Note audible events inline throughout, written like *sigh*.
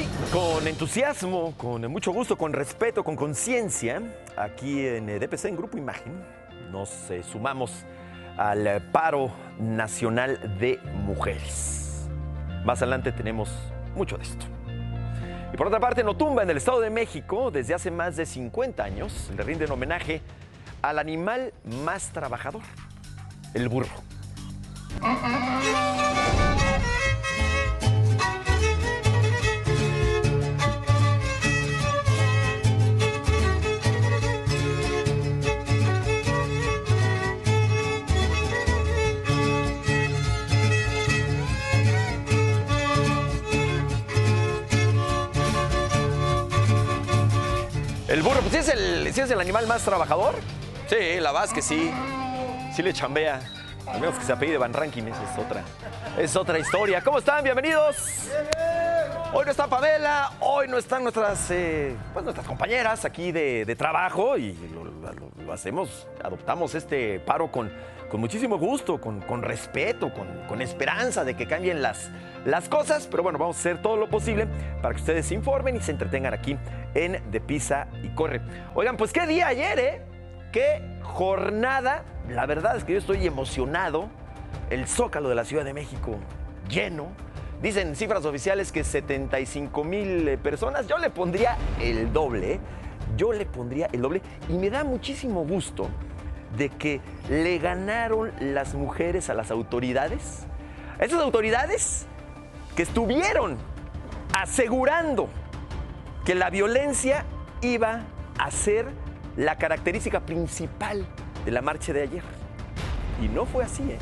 Hoy, con entusiasmo, con mucho gusto, con respeto, con conciencia, aquí en eh, DPC, en Grupo Imagen, nos eh, sumamos al paro nacional de mujeres. Más adelante tenemos mucho de esto. Y por otra parte, Notumba, en el Estado de México, desde hace más de 50 años, le rinden homenaje al animal más trabajador, el burro. El burro, pues ¿sí es el, sí es el animal más trabajador. Sí, la que sí. Sí le chambea. Al menos que se apellide Van Rankin, es otra. Es otra historia. ¿Cómo están? Bienvenidos. Hoy no está Pamela, hoy no están nuestras, eh, pues nuestras compañeras aquí de, trabajo y lo hacemos, adoptamos este paro con, con muchísimo gusto, con, con respeto, con, con esperanza de que cambien las, las cosas. Pero bueno, vamos a hacer todo lo posible para que ustedes se informen y se entretengan aquí en De Pisa y Corre. Oigan, pues qué día ayer, ¿eh? Qué jornada. La verdad es que yo estoy emocionado. El Zócalo de la Ciudad de México lleno. Dicen cifras oficiales que 75 mil eh, personas. Yo le pondría el doble. Yo le pondría el doble. Y me da muchísimo gusto de que le ganaron las mujeres a las autoridades. Esas autoridades que estuvieron asegurando que la violencia iba a ser la característica principal de la marcha de ayer. Y no fue así, ¿eh?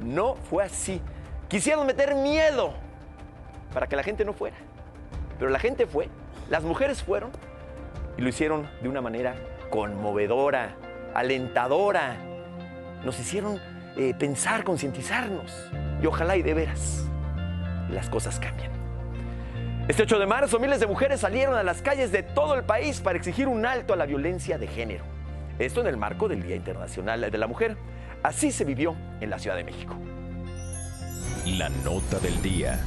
No fue así. Quisieron meter miedo para que la gente no fuera. Pero la gente fue, las mujeres fueron y lo hicieron de una manera conmovedora, alentadora. Nos hicieron eh, pensar, concientizarnos. Y ojalá y de veras las cosas cambien. Este 8 de marzo, miles de mujeres salieron a las calles de todo el país para exigir un alto a la violencia de género. Esto en el marco del Día Internacional de la Mujer. Así se vivió en la Ciudad de México. La nota del día.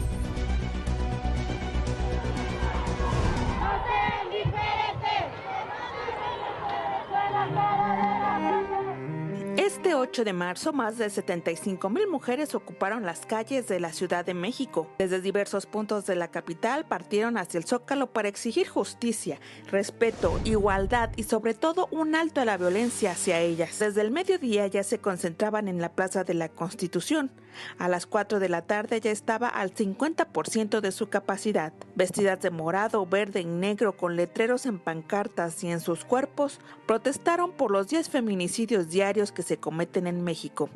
Este 8 de marzo, más de 75 mil mujeres ocuparon las calles de la Ciudad de México. Desde diversos puntos de la capital partieron hacia el Zócalo para exigir justicia, respeto, igualdad y sobre todo un alto a la violencia hacia ellas. Desde el mediodía ya se concentraban en la Plaza de la Constitución. A las 4 de la tarde ya estaba al 50% de su capacidad. Vestidas de morado, verde y negro con letreros en pancartas y en sus cuerpos, protestaron por los 10 feminicidios diarios que se cometen en México.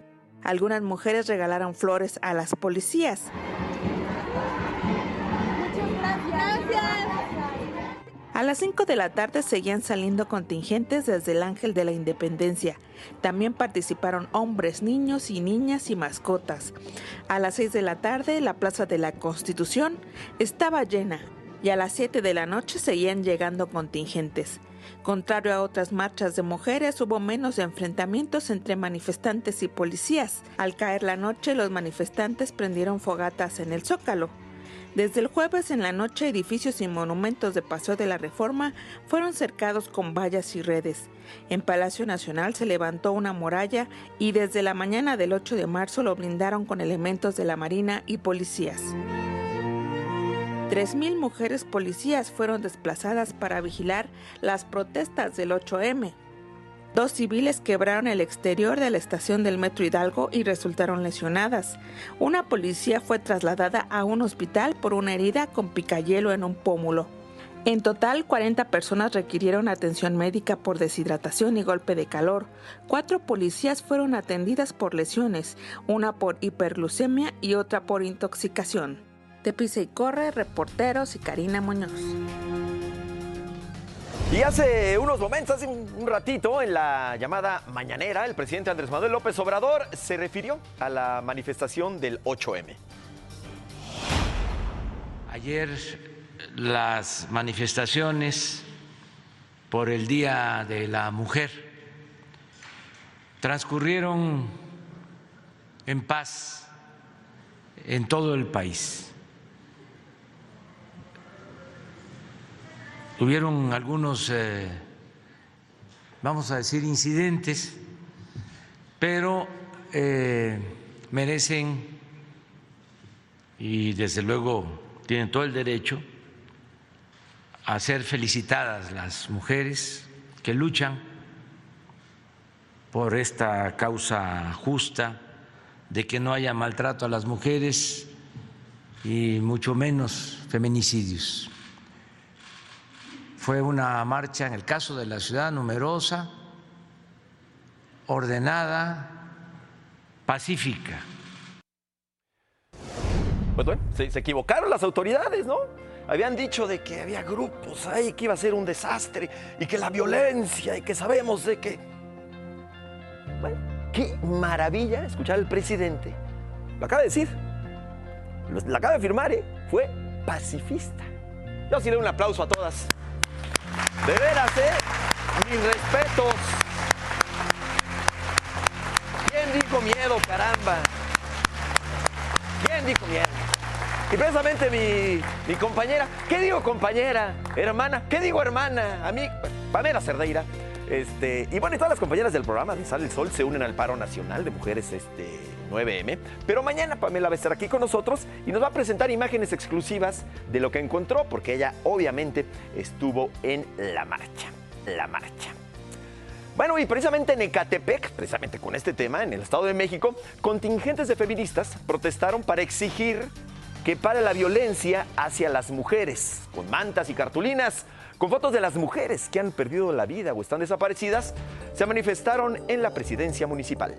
Algunas mujeres regalaron flores a las policías. A las 5 de la tarde seguían saliendo contingentes desde el Ángel de la Independencia. También participaron hombres, niños y niñas y mascotas. A las 6 de la tarde la Plaza de la Constitución estaba llena y a las 7 de la noche seguían llegando contingentes. Contrario a otras marchas de mujeres, hubo menos enfrentamientos entre manifestantes y policías. Al caer la noche, los manifestantes prendieron fogatas en el Zócalo. Desde el jueves en la noche, edificios y monumentos de Paseo de la Reforma fueron cercados con vallas y redes. En Palacio Nacional se levantó una muralla y desde la mañana del 8 de marzo lo blindaron con elementos de la Marina y policías. 3.000 mujeres policías fueron desplazadas para vigilar las protestas del 8M. Dos civiles quebraron el exterior de la estación del Metro Hidalgo y resultaron lesionadas. Una policía fue trasladada a un hospital por una herida con picayelo en un pómulo. En total, 40 personas requirieron atención médica por deshidratación y golpe de calor. Cuatro policías fueron atendidas por lesiones, una por hiperglucemia y otra por intoxicación. De Pisa y Corre, reporteros y Karina Muñoz. Y hace unos momentos, hace un ratito, en la llamada mañanera, el presidente Andrés Manuel López Obrador se refirió a la manifestación del 8M. Ayer las manifestaciones por el Día de la Mujer transcurrieron en paz en todo el país. Hubieron algunos, eh, vamos a decir, incidentes, pero eh, merecen y desde luego tienen todo el derecho a ser felicitadas las mujeres que luchan por esta causa justa de que no haya maltrato a las mujeres y mucho menos feminicidios. Fue una marcha, en el caso de la ciudad, numerosa, ordenada, pacífica. Pues bueno, se, equivocaron las autoridades, ¿no? Habían dicho de que había grupos ahí, que iba a ser un desastre y que la violencia y que sabemos de que... Bueno, qué maravilla escuchar al presidente. Lo acaba de decir. Lo, lo acaba de firmar, ¿eh? Fue pacifista. Yo sí le doy un aplauso a todas. De veras, ¿eh? Mis respetos. ¿Quién dijo miedo, caramba? ¿Quién dijo miedo? Y mi, mi compañera, ¿qué digo compañera? Hermana, ¿qué digo hermana? A mí, Pamela Cerdeira. Este, y bueno, y todas las compañeras del programa de Sale el Sol se unen al paro nacional de mujeres este, 9M. Pero mañana Pamela va a estar aquí con nosotros y nos va a presentar imágenes exclusivas de lo que encontró, porque ella obviamente estuvo en la marcha. La marcha. Bueno, y precisamente en Ecatepec, precisamente con este tema, en el Estado de México, contingentes de feministas protestaron para exigir que pare la violencia hacia las mujeres, con mantas y cartulinas, con fotos de las mujeres que han perdido la vida o están desaparecidas, se manifestaron en la presidencia municipal.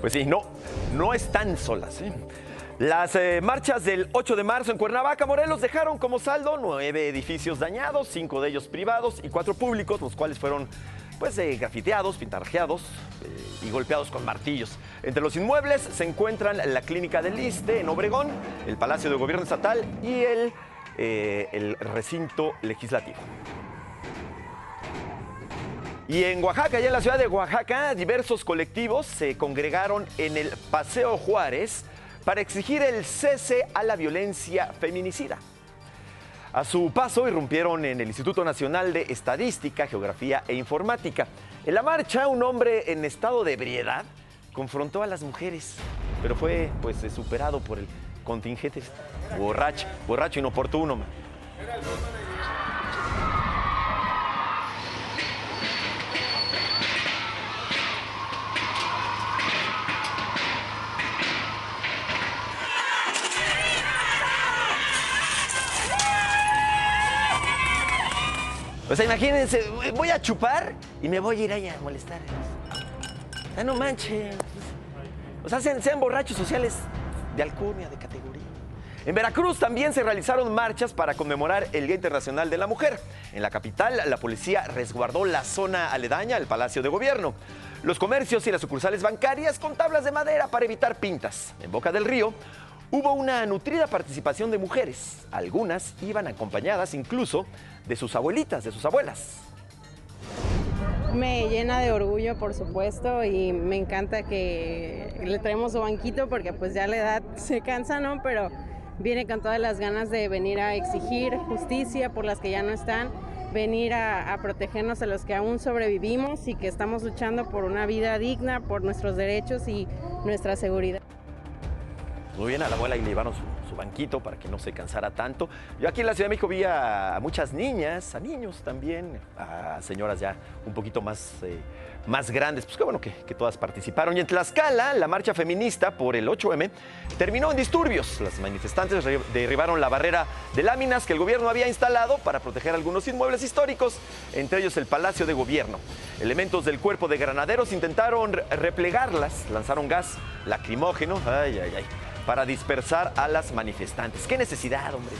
Pues sí, no, no están solas. ¿eh? Las eh, marchas del 8 de marzo en Cuernavaca, Morelos, dejaron como saldo nueve edificios dañados, cinco de ellos privados y cuatro públicos, los cuales fueron pues eh, grafiteados, pintarjeados eh, y golpeados con martillos. Entre los inmuebles se encuentran la clínica del Liste en Obregón, el Palacio de Gobierno Estatal y el, eh, el recinto legislativo. Y en Oaxaca, ya en la ciudad de Oaxaca, diversos colectivos se congregaron en el Paseo Juárez para exigir el cese a la violencia feminicida. A su paso irrumpieron en el Instituto Nacional de Estadística, Geografía e Informática. En la marcha, un hombre en estado de ebriedad confrontó a las mujeres, pero fue pues eh, superado por el contingente borracho, borracho inoportuno. O sea, imagínense, voy a chupar y me voy a ir ahí a molestar. Ah, no manches. O sea, sean, sean borrachos sociales de alcurnia, de categoría. En Veracruz también se realizaron marchas para conmemorar el Día Internacional de la Mujer. En la capital, la policía resguardó la zona aledaña al Palacio de Gobierno. Los comercios y las sucursales bancarias con tablas de madera para evitar pintas. En Boca del Río hubo una nutrida participación de mujeres. Algunas iban acompañadas incluso de sus abuelitas, de sus abuelas. Me llena de orgullo, por supuesto, y me encanta que le traemos su banquito porque pues ya la edad se cansa, ¿no? Pero viene con todas las ganas de venir a exigir justicia por las que ya no están, venir a, a protegernos a los que aún sobrevivimos y que estamos luchando por una vida digna, por nuestros derechos y nuestra seguridad. Muy bien, a la abuela y le llevaron su, banquito para que no se cansara tanto. Yo aquí en la Ciudad de México vi a, muchas niñas, a niños también, a señoras ya un poquito más, eh, más grandes. Pues qué bueno que, que todas participaron. Y en Tlaxcala, la marcha feminista por el 8M terminó en disturbios. Las manifestantes derribaron la barrera de láminas que el gobierno había instalado para proteger algunos inmuebles históricos, entre ellos el Palacio de Gobierno. Elementos del cuerpo de granaderos intentaron re- replegarlas, lanzaron gas lacrimógeno, ay, ay, ay, para dispersar a las manifestantes. ¡Qué necesidad, hombre!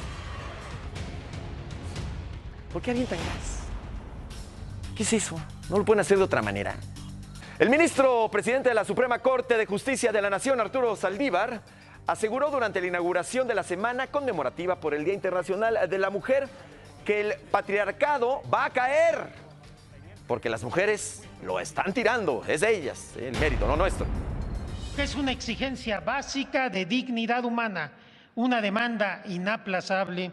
¿Por qué avientan gas? ¿Qué es eso? ¿No lo pueden hacer de otra manera? El ministro presidente de la Suprema Corte de Justicia de la Nación, Arturo Saldívar, aseguró durante la inauguración de la semana conmemorativa por el Día Internacional de la Mujer que el patriarcado va a caer. porque las mujeres lo están tirando, es de ellas, el mérito, no nuestro. Es una exigencia básica de dignidad humana, una demanda inaplazable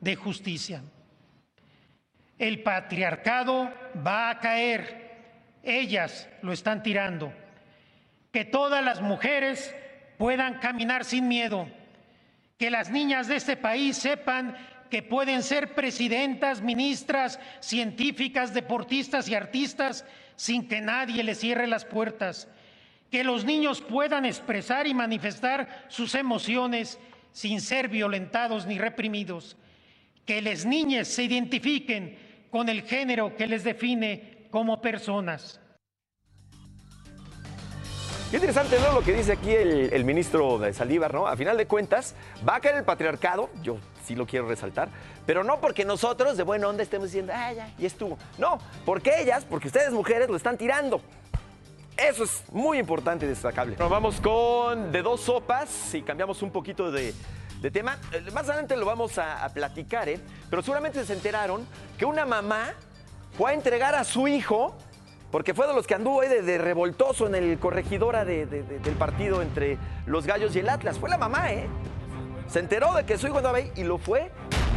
de justicia. El patriarcado va a caer, ellas lo están tirando. Que todas las mujeres puedan caminar sin miedo, que las niñas de este país sepan que pueden ser presidentas, ministras, científicas, deportistas y artistas sin que nadie les cierre las puertas. Que los niños puedan expresar y manifestar sus emociones sin ser violentados ni reprimidos. Que las niñas se identifiquen con el género que les define como personas. Qué interesante, ¿no? Lo que dice aquí el, el ministro de Saldívar, ¿no? A final de cuentas, va a caer el patriarcado, yo sí lo quiero resaltar, pero no porque nosotros de buena onda estemos diciendo, ah, ya, y estuvo. No, porque ellas, porque ustedes mujeres lo están tirando. Eso es muy importante y destacable. Nos vamos con de dos sopas y cambiamos un poquito de, de tema. Eh, Más adelante lo vamos a, platicar, ¿eh? Pero seguramente se enteraron que una mamá fue a entregar a su hijo porque fue de los que anduvo ahí de, revoltoso en el corregidora de- de- del partido entre los Gallos y el Atlas. Fue la mamá, ¿eh? Se enteró de que su hijo andaba ahí y lo fue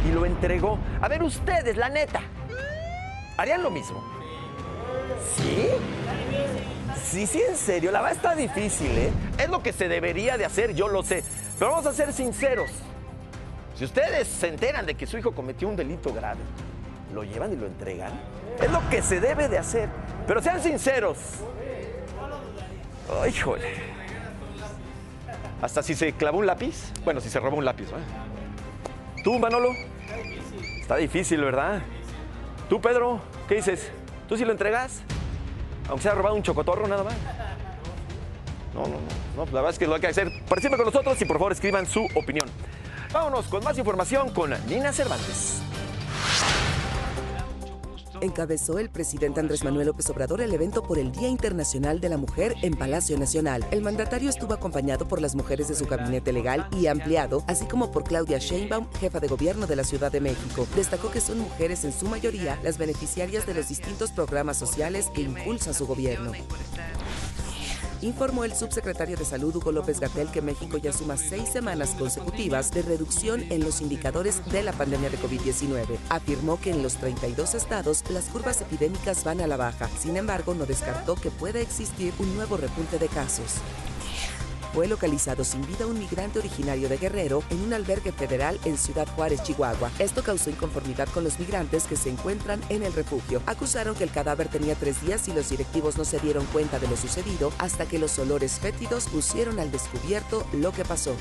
y lo entregó. A ver, ustedes, la neta, ¿harían lo mismo? ¿Sí? Sí, sí, en serio. La verdad está difícil, ¿eh? Es lo que se debería de hacer, yo lo sé. Pero vamos a ser sinceros. Si ustedes se enteran de que su hijo cometió un delito grave, ¿lo llevan y lo entregan? Es lo que se debe de hacer. Pero sean sinceros. Ay, híjole. Hasta si se clavó un lápiz. Bueno, si se robó un lápiz, ¿eh? ¿Tú, Manolo? Está difícil, ¿verdad? ¿Tú, Pedro? ¿Qué dices? ¿Tú sí lo entregas? Aunque sea robado un chocotorro nada más. No, no, no. no la verdad es que lo hay que hacer. Participen con nosotros y por favor escriban su opinión. Vámonos con más información con Nina Cervantes. Encabezó el presidente Andrés Manuel López Obrador el evento por el Día Internacional de la Mujer en Palacio Nacional. El mandatario estuvo acompañado por las mujeres de su gabinete legal y ampliado, así como por Claudia Sheinbaum, jefa de gobierno de la Ciudad de México. Destacó que son mujeres en su mayoría las beneficiarias de los distintos programas sociales que impulsa su gobierno. Informó el subsecretario de Salud Hugo López Gatel que México ya suma seis semanas consecutivas de reducción en los indicadores de la pandemia de COVID-19. Afirmó que en los 32 estados las curvas epidémicas van a la baja. Sin embargo, no descartó que pueda existir un nuevo repunte de casos. Fue localizado sin vida un migrante originario de Guerrero en un albergue federal en Ciudad Juárez, Chihuahua. Esto causó inconformidad con los migrantes que se encuentran en el refugio. Acusaron que el cadáver tenía tres días y los directivos no se dieron cuenta de lo sucedido hasta que los olores fétidos pusieron al descubierto lo que pasó.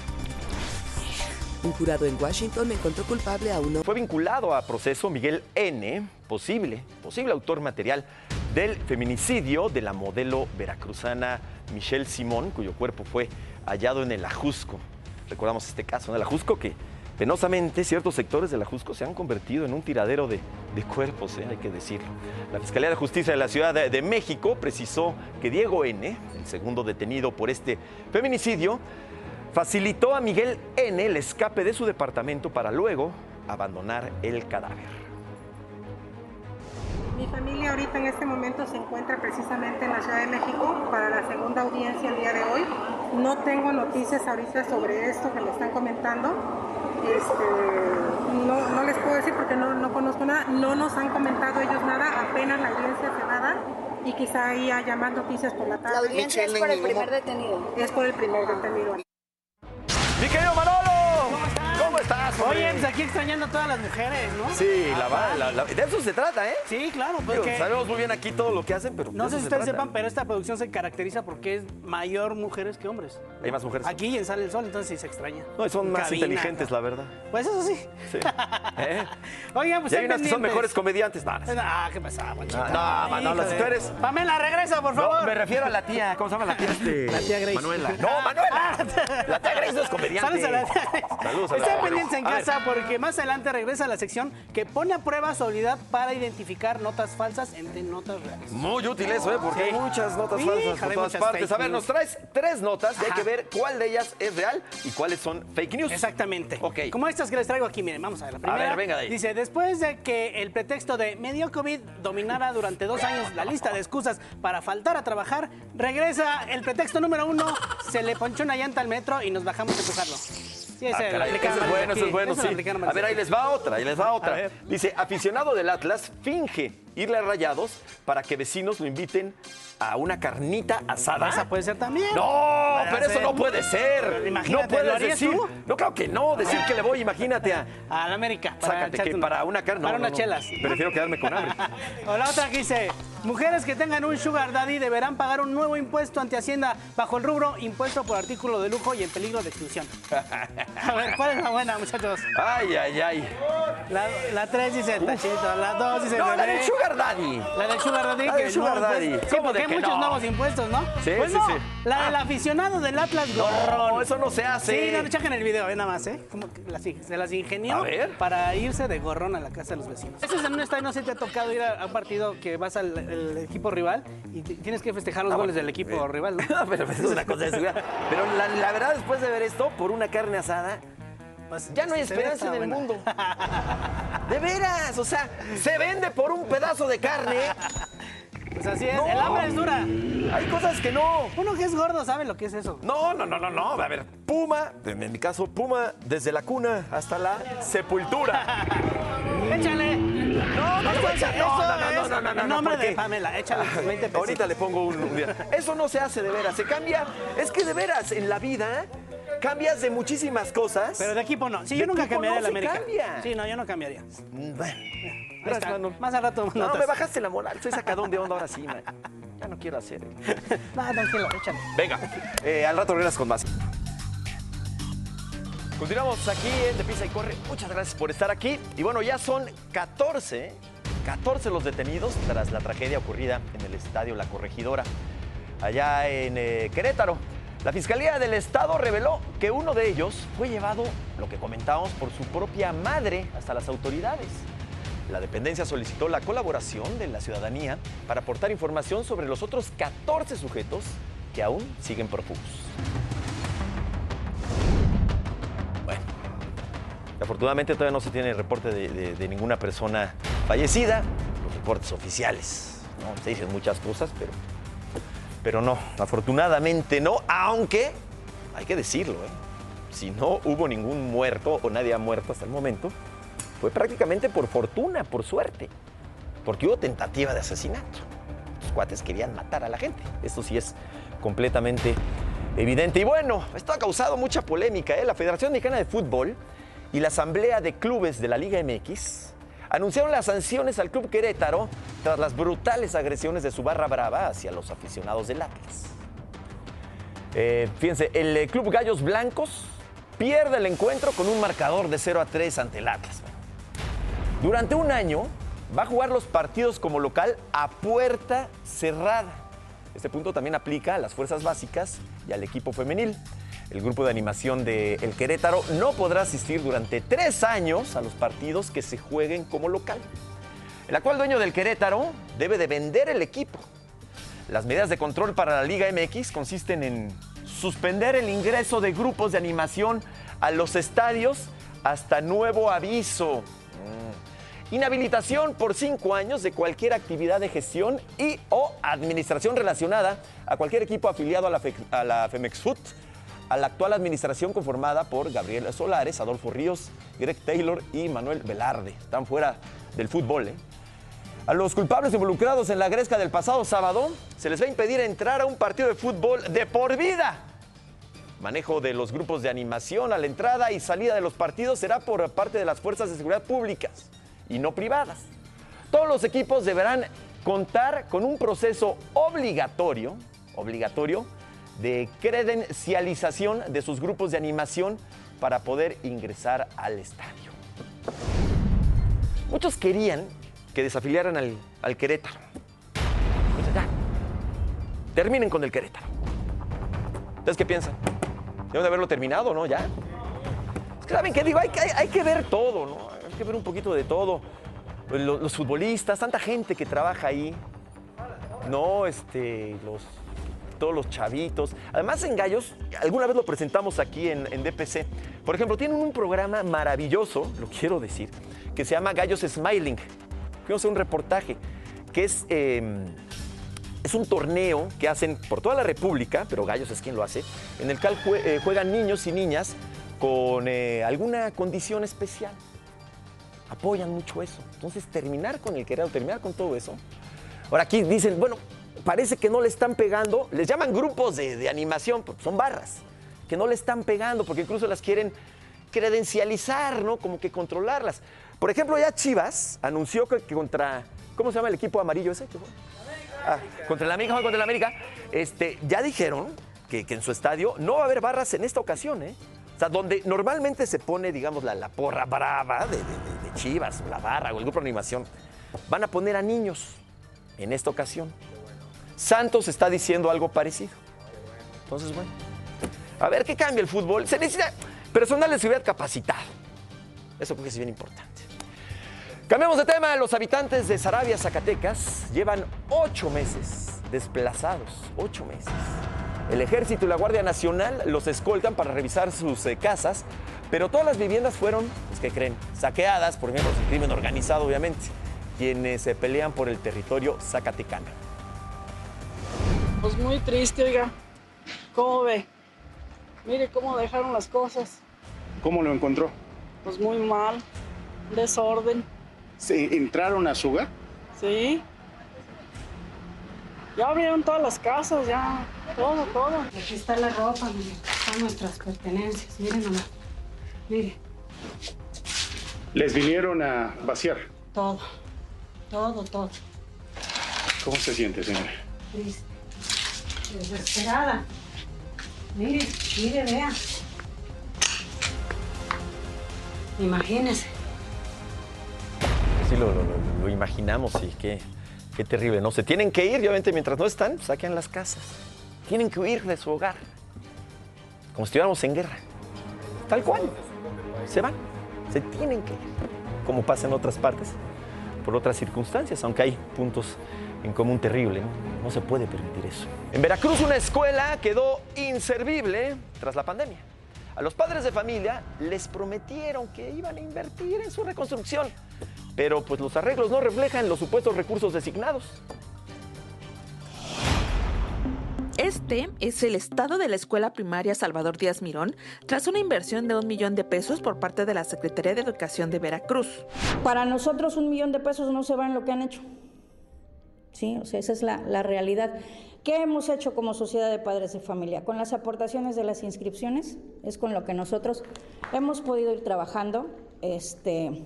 Un jurado en Washington encontró culpable a uno. Fue vinculado a proceso Miguel N., posible, posible autor material del feminicidio de la modelo veracruzana Michelle Simón, cuyo cuerpo fue hallado en el Ajusco. Recordamos este caso en el Ajusco que penosamente ciertos sectores del Ajusco se han convertido en un tiradero de, de cuerpos, ¿eh? hay que decirlo. La Fiscalía de Justicia de la Ciudad de, de México precisó que Diego N., el segundo detenido por este feminicidio, facilitó a Miguel N. el escape de su departamento para luego abandonar el cadáver. Mi familia ahorita en este momento se encuentra precisamente en la Ciudad de México para la segunda audiencia el día de hoy. No tengo noticias ahorita sobre esto que me están comentando. Este, no, no les puedo decir porque no, no conozco nada. No nos han comentado ellos nada. Apenas la audiencia se va a dar y quizá ahí haya más noticias por la tarde. La audiencia es por el primer detenido. Es por el primer detenido. ¡Mi querido Manolo! ¿Cómo estás? hombre? Oye, pues aquí extrañando a todas las mujeres, ¿no? Sí, la, Ah, va- la- la- de eso se trata, ¿eh? Sí, claro, Digo, porque sabemos muy bien aquí todo lo que hacen, pero no sé si se ustedes trata. sepan, pero esta producción se caracteriza porque es mayor mujeres que hombres. Hay más mujeres. Aquí en Sale el Sol, entonces sí se extraña. No, y son En más cabina, inteligentes, la verdad. Pues eso sí. Sí. *laughs* ¿Eh? Oigan, pues y hay unas que son mejores comediantes. No, Ah, ¿qué pasa, Panchita? no, Híjole. si tú eres... Pamela, regresa, por favor. No, me refiero a la tía. ¿Cómo se llama la tía? Este, La tía Grace. Manuela. No, Manuela. La tía Grace no es *laughs* comediante. Saludos a la tía Grace. Saludos a la pendientes en A casa porque más adelante regresa la sección que pone a prueba su habilidad para identificar notas falsas entre notas reales. Muy útil eso, ¿eh? Porque Sí. hay muchas notas Sí, falsas por todas partes. A ver, nos traes tres notas y hay que ver cuál de ellas es real y cuáles son fake news. Exactamente. Ok. Como estas que les traigo aquí, miren, vamos a ver. La primera ver, venga de ahí. dice, después de que el pretexto de medio COVID dominara durante dos años la lista de excusas para faltar a trabajar, regresa el pretexto número uno, se le ponchó una llanta al metro y nos bajamos a empujarlo. Sí, Ah, ese lo caray, eso es bueno, eso es bueno, sí. A ver, ahí les va otra, ahí les va otra. Dice, aficionado del Atlas finge irle a Rayados para que vecinos lo inviten a una carnita asada. Esa puede ser también. No, Puede pero eso no puede ser. Imagínate, no puedes ¿lo harías decir. tú? No, claro que no. Decir que le voy, imagínate a. A la América. para Sácate que para una carne. Para unas chelas. Prefiero quedarme con hambre. *laughs* O la otra que dice, mujeres que tengan un sugar daddy deberán pagar un nuevo impuesto ante Hacienda bajo el rubro impuesto por artículo de lujo y en peligro de extinción. *laughs* A ver, ¿cuál es la buena, muchachos? Ay, ay, ay. La, la tres dice el tachito, la dos dice el No, Sugar Daddy. La del Sugar Daddy. La del el Sugar Daddy. impuesto. Sí, ¿Cómo porque de hay muchos no? nuevos impuestos, ¿no? Sí, pues sí, no, sí. la del aficionado del Atlas gorrón. eso no se hace. Sí, no, chequen el video, ve nada más, ¿eh? Como que las- se las ingenió A ver. para irse de gorrón a la casa de los vecinos. Eso es en un estadio, no si te ha tocado ir a, a un partido que vas al el equipo rival y tienes que festejar los Ah, goles bueno, del equipo eh. *laughs* rival, ¿no? No, pero es una cosa de seguridad. Pero la, la verdad, después de ver esto, por una carne asada, Pues, ya no hay se esperanza en el buena. mundo. *laughs* De veras, o sea, se vende por un pedazo de carne. Pues así es, No. el hambre es dura. Hay cosas que no. Uno que es gordo sabe lo que es eso. No, no, no, no, no. A ver, Puma, en mi caso, Puma, desde la cuna hasta la sepultura. *laughs* Échale. No, no. No, Eso no, no, no, no, no, nombre ¿por qué? de Pamela, échale tus 20 pesos. *laughs* Ahorita le pongo un, un día. Eso no se hace de veras, se cambia. Es que de veras, en la vida cambias de muchísimas cosas. Pero de equipo no. Sí, yo nunca cambiaría no la América. cambia. Sí, no, yo no cambiaría. Mm, Bueno, gracias, mano. Más al rato No, notas. me bajaste la moral. Soy sacadón de onda ahora sí, man. Ya no quiero hacer. *laughs* No, tranquilo, échale. Venga, eh, al rato regresas con más. Continuamos aquí en De Pisa y Corre. Muchas gracias por estar aquí. Y bueno, ya son 14, 14 los detenidos tras la tragedia ocurrida en el estadio La Corregidora, allá en eh, Querétaro. La Fiscalía del Estado reveló que uno de ellos fue llevado, lo que comentábamos, por su propia madre hasta las autoridades. La dependencia solicitó la colaboración de la ciudadanía para aportar información sobre los otros 14 sujetos que aún siguen prófugos. Bueno, afortunadamente todavía no se tiene reporte de, ninguna persona fallecida, los reportes oficiales. ¿no? Se dicen muchas cosas, pero, pero no, afortunadamente no, aunque hay que decirlo, ¿eh? si no hubo ningún muerto o nadie ha muerto hasta el momento, fue prácticamente por fortuna, por suerte, porque hubo tentativa de asesinato. Los cuates querían matar a la gente. Esto sí es completamente evidente. Y bueno, esto ha causado mucha polémica. ¿eh? La Federación Mexicana de Fútbol y la Asamblea de Clubes de la Liga MX anunciaron las sanciones al Club Querétaro tras las brutales agresiones de su barra brava hacia los aficionados del Atlas. Eh, fíjense, el eh, Club Gallos Blancos pierde el encuentro con un marcador de 0 a 3 ante el Atlas. Durante un año va a jugar los partidos como local a puerta cerrada. Este punto también aplica a las fuerzas básicas y al equipo femenil. El grupo de animación de El Querétaro no podrá asistir durante tres años a los partidos que se jueguen como local. El actual dueño del Querétaro debe de vender el equipo. Las medidas de control para la Liga MX consisten en suspender el ingreso de grupos de animación a los estadios hasta nuevo aviso. Inhabilitación por cinco años de cualquier actividad de gestión y o administración relacionada a cualquier equipo afiliado a la, Fe- a la Femex Foot, a la actual administración conformada por Gabriel Solares, Adolfo Ríos, Greg Taylor y Manuel Velarde. Están fuera del fútbol, ¿eh? A los culpables involucrados en la gresca del pasado sábado se les va a impedir entrar a un partido de fútbol de por vida. Manejo de los grupos de animación a la entrada y salida de los partidos será por parte de las fuerzas de seguridad públicas y no privadas. Todos los equipos deberán contar con un proceso obligatorio, obligatorio de credencialización de sus grupos de animación para poder ingresar al estadio. Muchos querían que desafiliaran al, al Querétaro. Entonces, ya, terminen con el Querétaro. ¿Ustedes qué piensan? ¿Deben de haberlo terminado, no? ¿Ya? Es ¿Saben qué digo? Que, hay, hay que ver todo, ¿no? Que ver un poquito de todo. Los, futbolistas, tanta gente que trabaja ahí. No, este, los, todos los chavitos. Además, en Gallos, alguna vez lo presentamos aquí en, DPC. Por ejemplo, tienen un programa maravilloso, lo quiero decir, que se llama Gallos Smiling. Fuimos a un reportaje, que es, eh, es un torneo que hacen por toda la República, pero Gallos es quien lo hace, en el cual eh, juegan niños y niñas con eh, alguna condición especial. Apoyan mucho eso. Entonces, terminar con el querer, terminar con todo eso. Ahora aquí dicen, bueno, parece que no le están pegando, les llaman grupos de, de animación, son barras, que no le están pegando porque incluso las quieren credencializar, ¿no? Como que controlarlas. Por ejemplo, ya Chivas anunció que, contra, ¿cómo se llama el equipo amarillo ese? ¿Qué fue? Ah, contra el América, contra el América, este, ya dijeron que, que en su estadio no va a haber barras en esta ocasión, ¿eh? O sea, donde normalmente se pone, digamos, la, la porra brava de- Chivas, la barra o el grupo de animación, van a poner a niños en esta ocasión. Santos está diciendo algo parecido. Entonces, bueno, a ver qué cambia el fútbol. Se necesita personal de seguridad capacitado. Eso creo que es bien importante. Cambiamos de tema. Los habitantes de Sarabia, Zacatecas, llevan ocho meses desplazados. Ocho meses. El ejército y la Guardia Nacional los escoltan para revisar sus eh, casas, pero todas las viviendas fueron, pues, ¿qué creen? Saqueadas por miembros del crimen organizado, obviamente, quienes se pelean por el territorio zacatecano. Pues muy triste, oiga. ¿Cómo ve? Mire cómo dejaron las cosas. ¿Cómo lo encontró? Pues muy mal. Desorden. ¿Se entraron a su hogar? Sí. Ya abrieron todas las casas, ya. Todo, todo. Aquí está la ropa, mire. Están nuestras pertenencias. Miren nomás. Mire, Les vinieron a vaciar. todo. Todo, todo. ¿Cómo se siente, señora? Triste. Desesperada. Mire, mire, vea. Imagínese. Sí, lo, lo- lo- imaginamos y qué, qué terrible, ¿no? Se tienen que ir, obviamente, mientras no están, saquen las casas. Tienen que huir de su hogar. Como si estuviéramos en guerra. Tal cual. Se van. Se tienen que ir. Como pasa en otras partes, por otras circunstancias, aunque hay puntos en común terrible, ¿no? No se puede permitir eso. En Veracruz, una escuela quedó inservible tras la pandemia. A los padres de familia les prometieron que iban a invertir en su reconstrucción, pero pues los arreglos no reflejan los supuestos recursos designados. Este es el estado de la escuela primaria Salvador Díaz Mirón tras una inversión de un millón de pesos por parte de la Secretaría de Educación de Veracruz. Para nosotros un millón de pesos no se va en lo que han hecho. Sí, o sea, esa es la, la realidad. ¿Qué hemos hecho como sociedad de padres de familia? Con las aportaciones de las inscripciones, es con lo que nosotros hemos podido ir trabajando, este,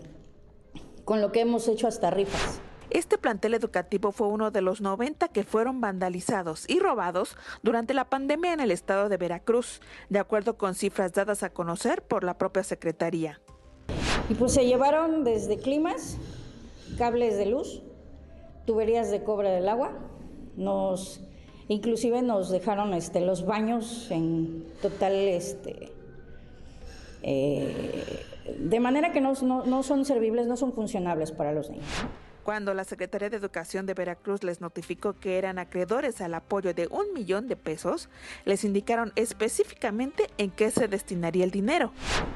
con lo que hemos hecho hasta rifas. Este plantel educativo fue uno de los 90 que fueron vandalizados y robados durante la pandemia en el estado de Veracruz, de acuerdo con cifras dadas a conocer por la propia Secretaría. Y pues se llevaron desde climas, cables de luz, tuberías de cobre del agua, nos inclusive nos dejaron este, los baños en total este eh, de manera que no, son servibles, no son funcionables para los niños. Cuando la Secretaría de Educación de Veracruz les notificó que eran acreedores al apoyo de un millón de pesos, les indicaron específicamente en qué se destinaría el dinero.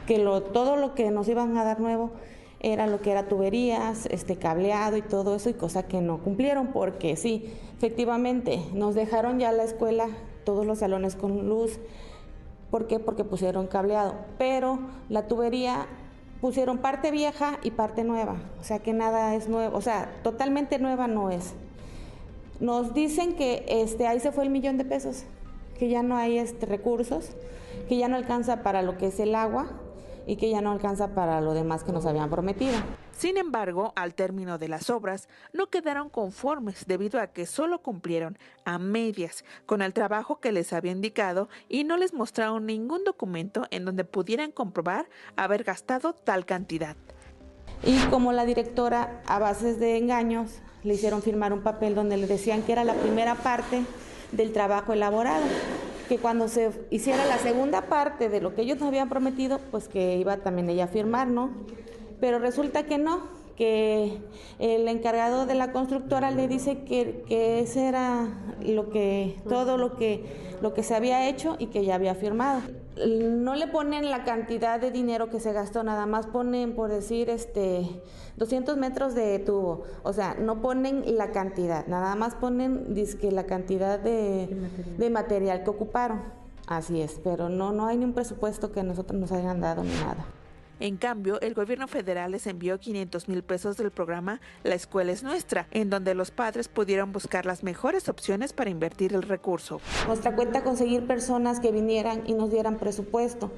que todo lo que nos iban a dar nuevo era lo que era tuberías, este cableado y todo eso, y cosa que no cumplieron, porque sí, efectivamente, nos dejaron ya la escuela, todos los salones con luz. ¿Por qué? Porque pusieron cableado, pero la tubería pusieron parte vieja y parte nueva, o sea que nada es nuevo, o sea, totalmente nueva no es. Nos dicen que este, ahí se fue el millón de pesos, que ya no hay este, recursos, que ya no alcanza para lo que es el agua y que ya no alcanza para lo demás que nos habían prometido. Sin embargo, al término de las obras, no quedaron conformes debido a que solo cumplieron a medias con el trabajo que les había indicado y no les mostraron ningún documento en donde pudieran comprobar haber gastado tal cantidad. Y como la directora, a bases de engaños, le hicieron firmar un papel donde le decían que era la primera parte del trabajo elaborado. que cuando se hiciera la segunda parte de lo que ellos nos habían prometido, pues que iba también ella a firmar, ¿no? Pero resulta que no, que el encargado de la constructora le dice que, que ese era lo que, todo lo que, lo que se había hecho y que ya había firmado. No le ponen la cantidad de dinero que se gastó, nada más ponen, por decir, este, 200 metros de tubo. O sea, no ponen la cantidad, nada más ponen dizque, la cantidad de, de material que ocuparon. Así es, pero no, no hay ni un presupuesto que nosotros nos hayan dado ni nada. En cambio, el gobierno federal les envió 500 mil pesos del programa La Escuela es Nuestra, en donde los padres pudieron buscar las mejores opciones para invertir el recurso. Nuestra cuenta conseguir personas que vinieran y nos dieran presupuesto.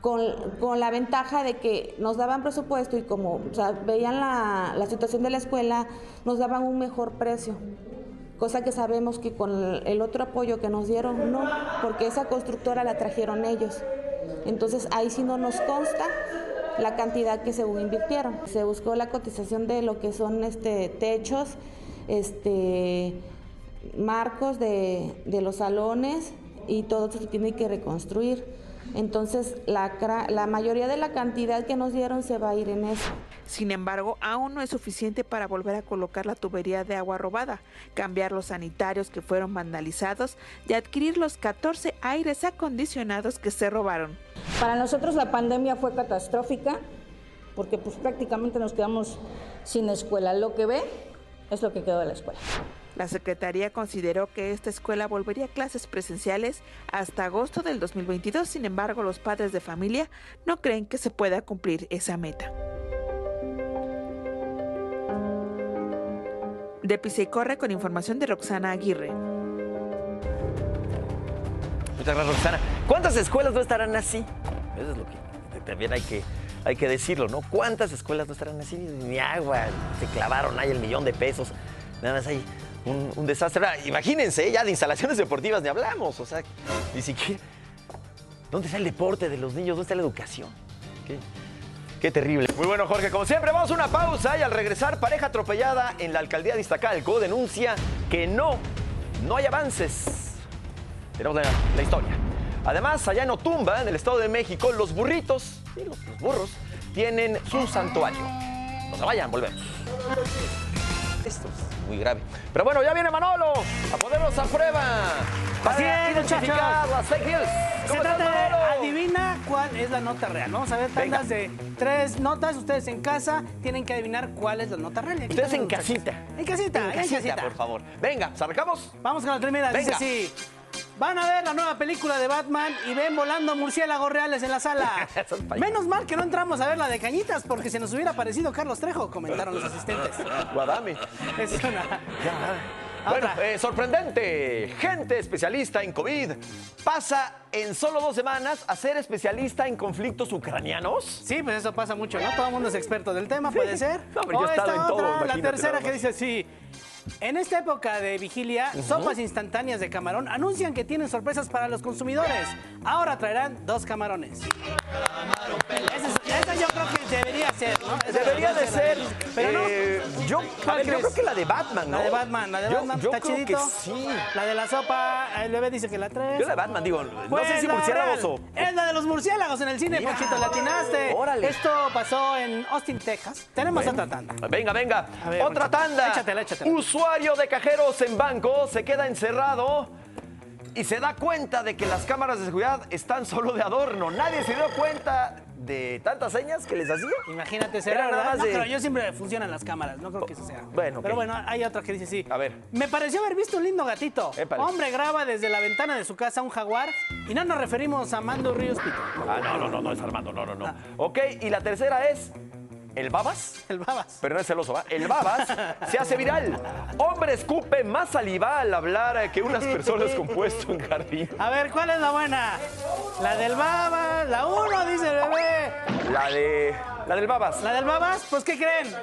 Con, con, la ventaja de que nos daban presupuesto y como o sea, veían la, la, situación de la escuela, nos daban un mejor precio. Cosa que sabemos que con el, otro apoyo que nos dieron, no, porque esa constructora la trajeron ellos. Entonces ahí sí no nos consta la cantidad que según invirtieron. Se buscó la cotización de lo que son este, techos, este, marcos de, de los salones y todo se tiene que reconstruir. Entonces, la, la, mayoría de la cantidad que nos dieron se va a ir en eso. Sin embargo, aún no es suficiente para volver a colocar la tubería de agua robada, cambiar los sanitarios que fueron vandalizados y adquirir los 14 aires acondicionados que se robaron. Para nosotros la pandemia fue catastrófica porque pues prácticamente nos quedamos sin escuela. Lo que ve es lo que quedó de la escuela. La Secretaría consideró que esta escuela volvería a clases presenciales hasta agosto del 2022, sin embargo los padres de familia no creen que se pueda cumplir esa meta. De Pisa y Corre con información de Roxana Aguirre. Muchas gracias, Roxana. ¿Cuántas escuelas no estarán así? Eso es lo que también hay que, hay que decirlo, ¿no? ¿Cuántas escuelas no estarán así? Ni agua, se clavaron ahí el millón de pesos. Nada más hay un, desastre. Imagínense, ya de instalaciones deportivas ni hablamos. O sea, ni siquiera. ¿Dónde está el deporte de los niños? ¿Dónde está la educación? ¿Qué? Qué terrible. Muy bueno, Jorge. Como siempre, vamos a una pausa y al regresar, pareja atropellada en la alcaldía de Iztacalco denuncia que no, no hay avances. Tenemos la, historia. Además, allá en Otumba, en el Estado de México, los burritos, los, los burros, tienen su santuario. No se vayan, volvemos. Muy grave. Pero bueno, ya viene Manolo a ponernos a prueba. Así es, identificar las fake news. Se ¿Cómo trata de adivina cuál es la nota real. Vamos a ver tandas de tres notas. Ustedes en casa tienen que adivinar cuál es la nota real. Aquí Ustedes en casita. En casita, En casita, por favor. Venga, ¿se arrancamos? Vamos con la primera. Dice Venga. así. Van a ver la nueva película de Batman y ven volando murciélagos reales en la sala. *laughs* Menos mal que no entramos a ver la de Cañitas porque se nos hubiera parecido Carlos Trejo, comentaron los asistentes. *laughs* Guadame. Es una... Bueno, eh, sorprendente. Gente especialista en COVID pasa en solo dos semanas a ser especialista en conflictos ucranianos. Sí, pues eso pasa mucho, ¿no? Todo el mundo es experto del tema, puede ser. No, pero yo O he estado esta en todo, otra, La tercera que dice así. En esta época de vigilia, sopas instantáneas de camarón anuncian que tienen sorpresas para los consumidores. Ahora traerán dos camarones. Esa, es- esa yo creo que debería ser, ¿no? Esa Debería de ser. Pero no. eh, yo, a ¿Cuál ver, yo crees? creo que la de Batman, ¿no? La de Batman, la de Batman yo está creo que sí. La de la sopa, el bebé dice que la traes. Yo la de Batman, digo, no sé si la murciélagos o. Es la de los murciélagos en el cine, Mira. Ponchito, la atinaste. Órale. Esto pasó en Austin, Texas. Tenemos Bueno, otra tanda. Venga, venga. Ver, Otra Ponchito. tanda. Échatela, échatela. Usuario de cajeros en banco se queda encerrado y se da cuenta de que las cámaras de seguridad están solo de adorno. Nadie se dio cuenta de tantas señas que les hacía. Imagínate, será nada verdad. más No, de- pero yo siempre funcionan las cámaras, no creo que eso sea. Bueno. Pero bueno, hay otra que dice así. A ver. Me pareció haber visto un lindo gatito. Épale. Hombre graba desde la ventana de su casa un jaguar y no nos referimos a Mando Ríos Pito. Ah, no, no, no, no es Armando, no, no, no. Ok, y la tercera es el babas. *laughs* El babas. Pero no es celoso, ¿va? El babas se hace viral. Hombre escupe más saliva al hablar que unas personas con puesto en jardín. A ver, ¿cuál es la buena? La del babas, la uno, dice el bebé. La de. La del babas. La del babas, pues ¿qué creen?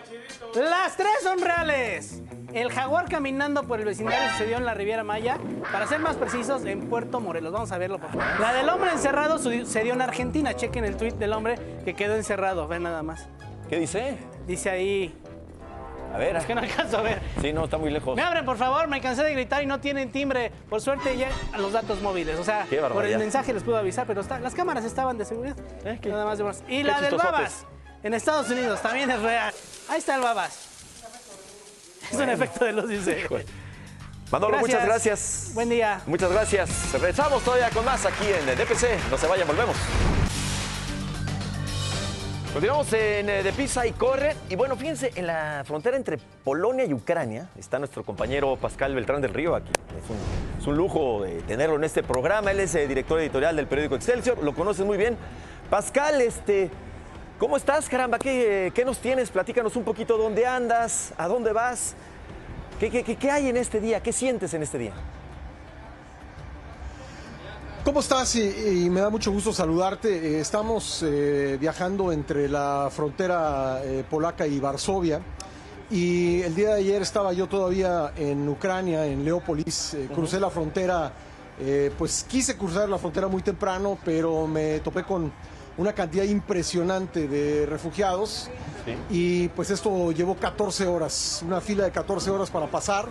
Las tres son reales. El jaguar caminando por el vecindario sucedió en la Riviera Maya, para ser más precisos, en Puerto Morelos. Vamos a verlo, por favor. La del hombre encerrado sucedió en Argentina. Chequen el tuit del hombre que quedó encerrado. Ven nada más. ¿Qué dice? Dice ahí, A ver. Es que no alcanzo a ver. Sí, no, está muy lejos. Me abren, por favor, me cansé de gritar y no tienen timbre. Por suerte ya los datos móviles. O sea, por el mensaje les puedo avisar, pero está- las cámaras estaban de seguridad. Nada más de buenas. Y la del. Babas, en Estados Unidos, también es real. Ahí está el Babas. Es un efecto de luz, dice. Manolo, Gracias. muchas gracias. Buen día. Muchas gracias. Regresamos todavía con más aquí en DPC. No se vayan, volvemos. Continuamos en eh, De Pisa y Corre. Y bueno, fíjense, en la frontera entre Polonia y Ucrania está nuestro compañero Pascal Beltrán del Río aquí. Es un, es un lujo de tenerlo en este programa. Él es eh, director editorial del periódico Excelsior. Lo conoces muy bien. Pascal, este, ¿cómo estás, caramba? ¿Qué, qué nos tienes? Platícanos un poquito dónde andas, a dónde vas. ¿Qué, qué- qué- qué hay en este día? ¿Qué sientes en este día? ¿Cómo estás? Y, y me da mucho gusto saludarte. Eh, Estamos eh, viajando entre la frontera eh, polaca y Varsovia. Y el día de ayer estaba yo todavía en Ucrania, en Leópolis. Eh, crucé la frontera, pues quise cruzar la frontera muy temprano, pero me topé con una cantidad impresionante de refugiados. Y pues esto llevó 14 horas, una fila de 14 horas para pasar.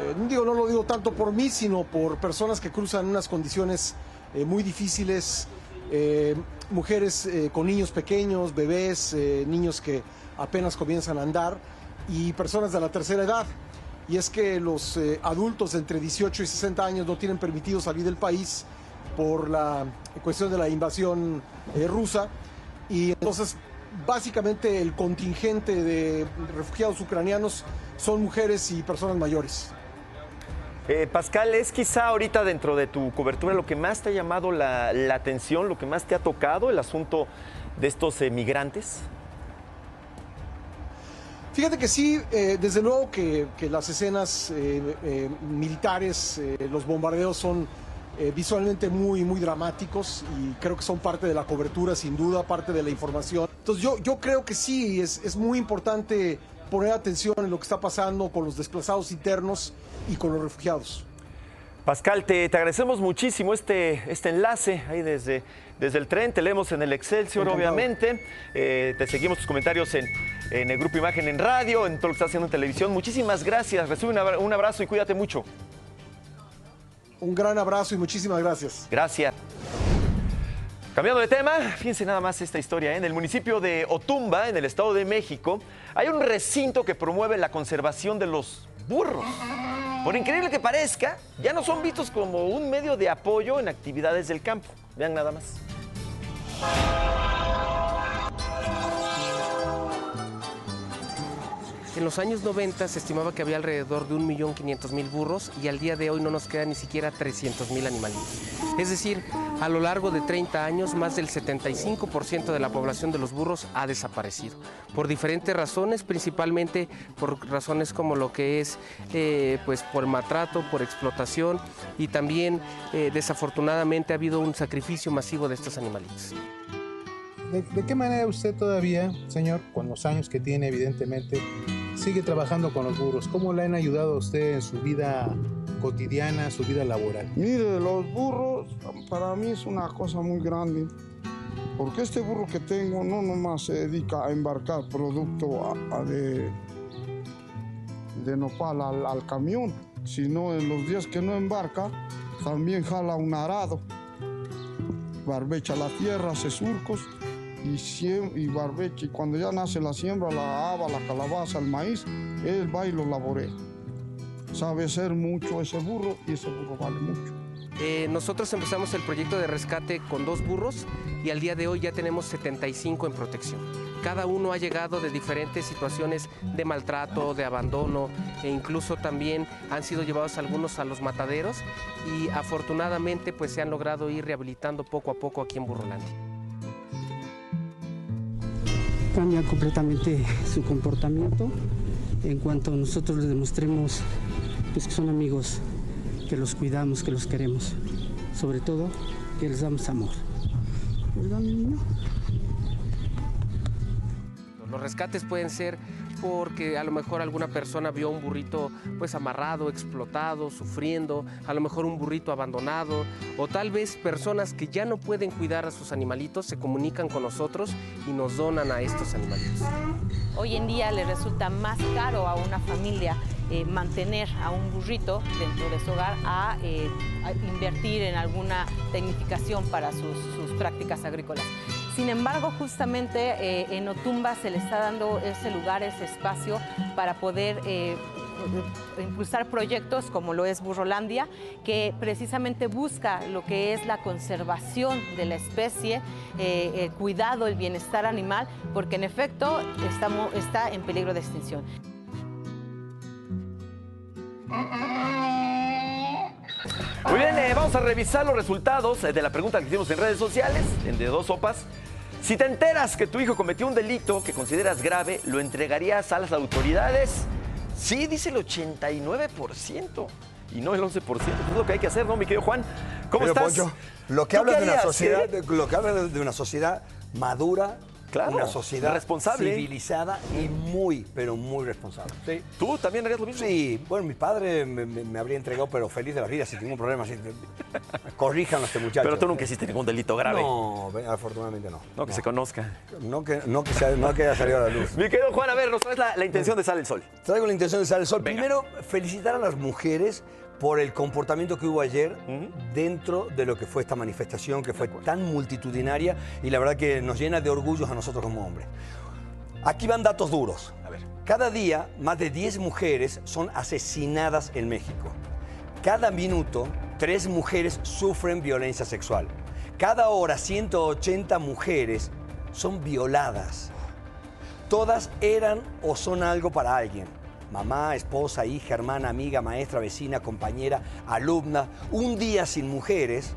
Eh, digo, no lo digo tanto por mí, sino por personas que cruzan unas condiciones eh, muy difíciles, eh, mujeres eh, con niños pequeños, bebés, niños que apenas comienzan a andar y personas de la tercera edad. Y es que los adultos entre 18 y 60 años no tienen permitido salir del país por la cuestión de la invasión rusa. Y entonces, básicamente, el contingente de refugiados ucranianos son mujeres y personas mayores. Eh, Pascal, ¿es quizá ahorita dentro de tu cobertura lo que más te ha llamado la, atención, lo que más te ha tocado, el asunto de estos migrantes? Fíjate que sí, eh, desde luego que, las escenas eh, eh, militares, los bombardeos son visualmente muy, muy dramáticos y creo que son parte de la cobertura, sin duda, parte de la información. Entonces yo, yo creo que sí, es muy importante poner atención en lo que está pasando con los desplazados internos y con los refugiados. Pascal, te, te agradecemos muchísimo este, este enlace ahí desde, desde el tren. Te leemos en el Excelsior, Encantado. obviamente. Eh, te seguimos tus comentarios en, en el Grupo Imagen en radio, en todo lo que estás haciendo en televisión. Muchísimas gracias. Recibe un abrazo y cuídate mucho. Un gran abrazo y muchísimas gracias. Gracias. Cambiando de tema, fíjense nada más esta historia. ¿eh? En el municipio de Otumba, en el Estado de México, hay un recinto que promueve la conservación de los burros. Por increíble que parezca, ya no son vistos como un medio de apoyo en actividades del campo. Vean nada más. En los años 90 se estimaba que había alrededor de 1.500.000 burros y al día de hoy no nos quedan ni siquiera 300.000 animalitos. Es decir, a lo largo de 30 años, más del 75% de la población de los burros ha desaparecido. Por diferentes razones, principalmente por razones como lo que es eh, pues por maltrato, por explotación y también eh, desafortunadamente ha habido un sacrificio masivo de estos animalitos. ¿De, de qué manera usted todavía, señor, con los años que tiene, evidentemente, sigue trabajando con los burros? ¿Cómo le han ayudado a usted en su vida cotidiana, su vida laboral? Mire, los burros para mí es una cosa muy grande, porque este burro que tengo no nomás se dedica a embarcar producto de, de nopal al, al camión, sino en los días que no embarca, también jala un arado, barbecha la tierra, hace surcos y, siem- y. Y cuando ya nace la siembra, la haba, la calabaza, el maíz, él va y lo laborea. Sabe hacer mucho ese burro y ese burro vale mucho. Eh, nosotros empezamos el proyecto de rescate con dos burros y al día de hoy ya tenemos 75 en protección. Cada uno ha llegado de diferentes situaciones de maltrato, de abandono e incluso también han sido llevados algunos a los mataderos y afortunadamente pues se han logrado ir rehabilitando poco a poco aquí en Burrolandia. Cambia completamente su comportamiento en cuanto nosotros les demostremos pues, que son amigos, que los cuidamos, que los queremos, sobre todo que les damos amor. ¿Verdad, mi niño? Los rescates pueden ser porque a lo mejor alguna persona vio un burrito pues amarrado, explotado, sufriendo, a lo mejor un burrito abandonado, o tal vez personas que ya no pueden cuidar a sus animalitos se comunican con nosotros y nos donan a estos animalitos. Hoy en día le resulta más caro a una familia eh, mantener a un burrito dentro de su hogar a, eh, a invertir en alguna tecnificación para sus, sus prácticas agrícolas. Sin embargo, justamente eh, en Otumba se le está dando ese lugar, ese espacio para poder eh, impulsar proyectos como lo es Burrolandia, que precisamente busca lo que es la conservación de la especie, eh, el cuidado, el bienestar animal, porque en efecto está en peligro de extinción. Muy bien, eh, vamos a revisar los resultados eh, de la pregunta que hicimos en redes sociales, en De Dos Sopas. Si te enteras que tu hijo cometió un delito que consideras grave, ¿lo entregarías a las autoridades? Sí, dice el 89% y no el 11%. Eso es lo que hay que hacer, ¿no, mi querido Juan? ¿Cómo Pero, estás? Poncho, lo que ¿Tú habla de una sociedad, lo que habla de una sociedad madura, Claro, una sociedad responsable. civilizada y muy, pero muy responsable. Sí. ¿Tú también harías lo mismo? Sí, bueno, mi padre me, me- me habría entregado, pero feliz de la vida, sin ningún problema. sin- *laughs* corrijan a este muchacho. Pero tú nunca hiciste ningún delito grave. No, afortunadamente no. No, que se conozca. No que, no que, sea- no que haya salido a la luz. Mi querido Juan, a ver, nos traes la, la intención de Sale el Sol. Traigo la intención de Sale el Sol. Primero, felicitar a las mujeres por el comportamiento que hubo ayer dentro de lo que fue esta manifestación, que fue tan multitudinaria y la verdad que nos llena de orgullos a nosotros como hombres. Aquí van datos duros. A ver. Cada día, más de 10 mujeres son asesinadas en México. Cada minuto, tres mujeres sufren violencia sexual. Cada hora, 180 mujeres son violadas. Todas eran o son algo para alguien. Mamá, esposa, hija, hermana, amiga, maestra, vecina, compañera, alumna. Un día sin mujeres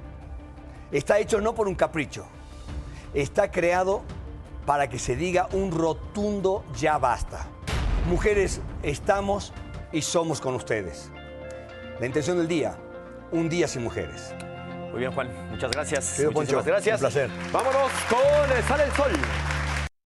está hecho no por un capricho. Está creado para que se diga un rotundo ya basta. Mujeres, estamos y somos con ustedes. La intención del día, un día sin mujeres. Muy bien, Juan. Muchas gracias. Poncho, gracias. un placer. Vámonos con eh, Sale el Sol.